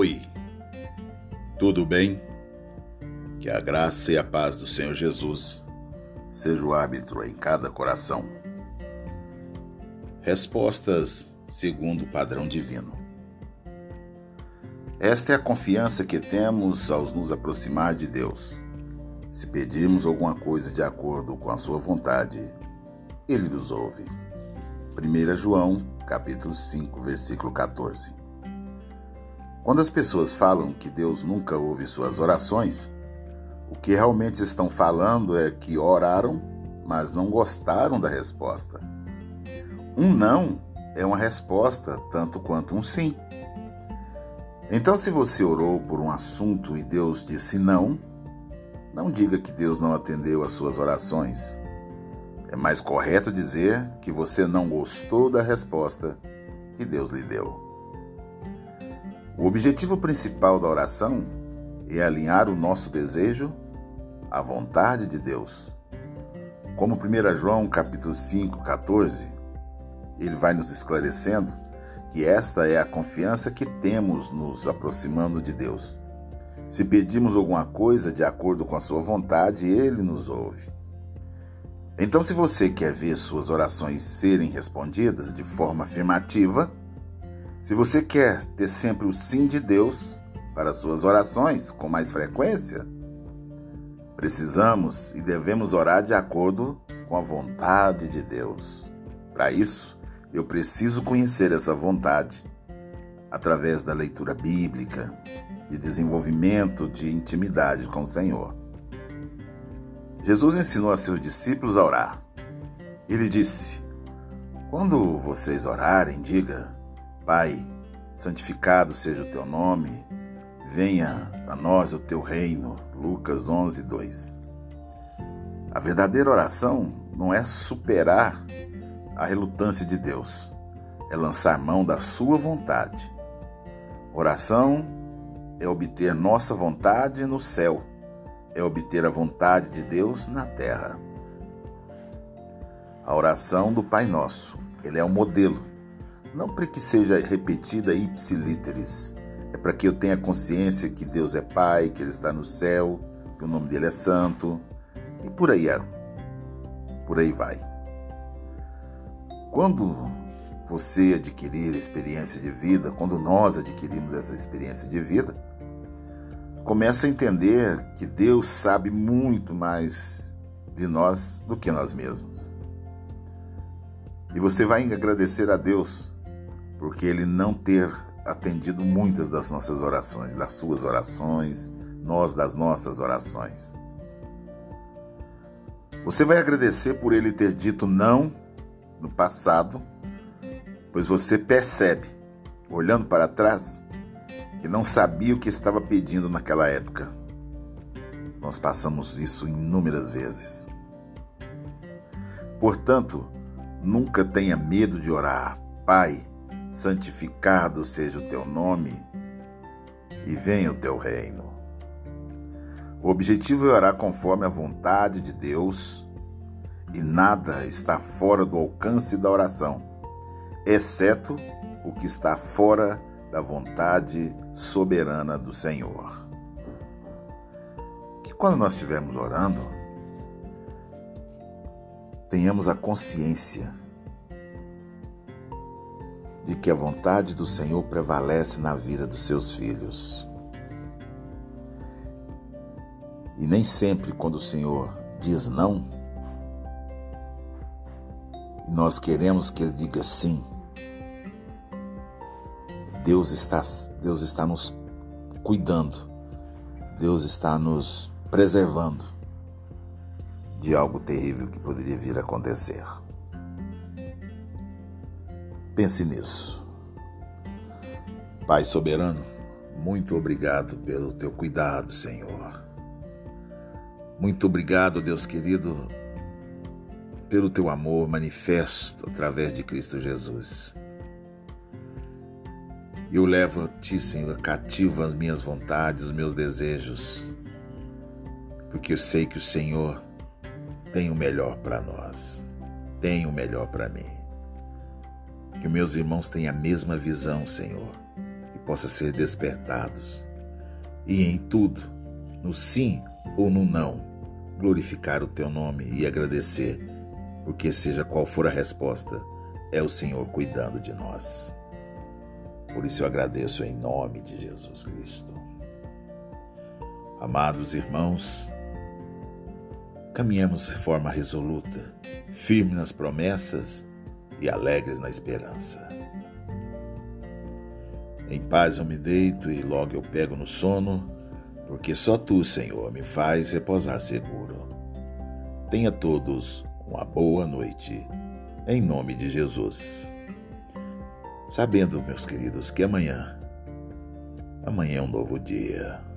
Oi, tudo bem? Que a graça e a paz do Senhor Jesus seja o árbitro em cada coração. Respostas segundo o padrão divino. Esta é a confiança que temos ao nos aproximar de Deus. Se pedirmos alguma coisa de acordo com a sua vontade, ele nos ouve. 1 João, capítulo 5, versículo 14. Quando as pessoas falam que Deus nunca ouve suas orações, o que realmente estão falando é que oraram, mas não gostaram da resposta. Um não é uma resposta tanto quanto um sim. Então, se você orou por um assunto e Deus disse não, não diga que Deus não atendeu às suas orações. É mais correto dizer que você não gostou da resposta que Deus lhe deu. O objetivo principal da oração é alinhar o nosso desejo à vontade de Deus. Como 1 João capítulo 5, 14, ele vai nos esclarecendo que esta é a confiança que temos nos aproximando de Deus. Se pedimos alguma coisa de acordo com a sua vontade, ele nos ouve. Então, se você quer ver suas orações serem respondidas de forma afirmativa, se você quer ter sempre o sim de Deus para suas orações com mais frequência, precisamos e devemos orar de acordo com a vontade de Deus. Para isso, eu preciso conhecer essa vontade através da leitura bíblica, de desenvolvimento de intimidade com o Senhor. Jesus ensinou a seus discípulos a orar. Ele disse: Quando vocês orarem, diga: Pai, santificado seja o teu nome, venha a nós o teu reino. Lucas 11, 2. A verdadeira oração não é superar a relutância de Deus, é lançar mão da sua vontade. Oração é obter nossa vontade no céu, é obter a vontade de Deus na terra. A oração do Pai Nosso, ele é um modelo não para que seja repetida ipsilíteres, é para que eu tenha consciência que Deus é Pai, que Ele está no céu, que o nome dele é Santo, e por aí é. Por aí vai. Quando você adquirir experiência de vida, quando nós adquirimos essa experiência de vida, começa a entender que Deus sabe muito mais de nós do que nós mesmos. E você vai agradecer a Deus porque ele não ter atendido muitas das nossas orações, das suas orações, nós das nossas orações. Você vai agradecer por ele ter dito não no passado, pois você percebe, olhando para trás, que não sabia o que estava pedindo naquela época. Nós passamos isso inúmeras vezes. Portanto, nunca tenha medo de orar. Pai, santificado seja o teu nome e venha o teu reino. O objetivo é orar conforme a vontade de Deus e nada está fora do alcance da oração, exceto o que está fora da vontade soberana do Senhor. Que quando nós estivermos orando, tenhamos a consciência que a vontade do Senhor prevalece na vida dos seus filhos. E nem sempre, quando o Senhor diz não, e nós queremos que Ele diga sim, Deus está, Deus está nos cuidando, Deus está nos preservando de algo terrível que poderia vir a acontecer. Pense nisso. Pai soberano, muito obrigado pelo teu cuidado, Senhor. Muito obrigado, Deus querido, pelo teu amor manifesto através de Cristo Jesus. Eu levo a ti, Senhor, cativo as minhas vontades, os meus desejos, porque eu sei que o Senhor tem o melhor para nós, tem o melhor para mim. Que meus irmãos tenham a mesma visão, Senhor, que possa ser despertados e em tudo, no sim ou no não, glorificar o teu nome e agradecer, porque seja qual for a resposta, é o Senhor cuidando de nós. Por isso eu agradeço em nome de Jesus Cristo. Amados irmãos, caminhemos de forma resoluta, firme nas promessas e alegres na esperança. Em paz eu me deito e logo eu pego no sono, porque só tu, Senhor, me faz repousar seguro. Tenha todos uma boa noite, em nome de Jesus. Sabendo, meus queridos, que amanhã, amanhã é um novo dia.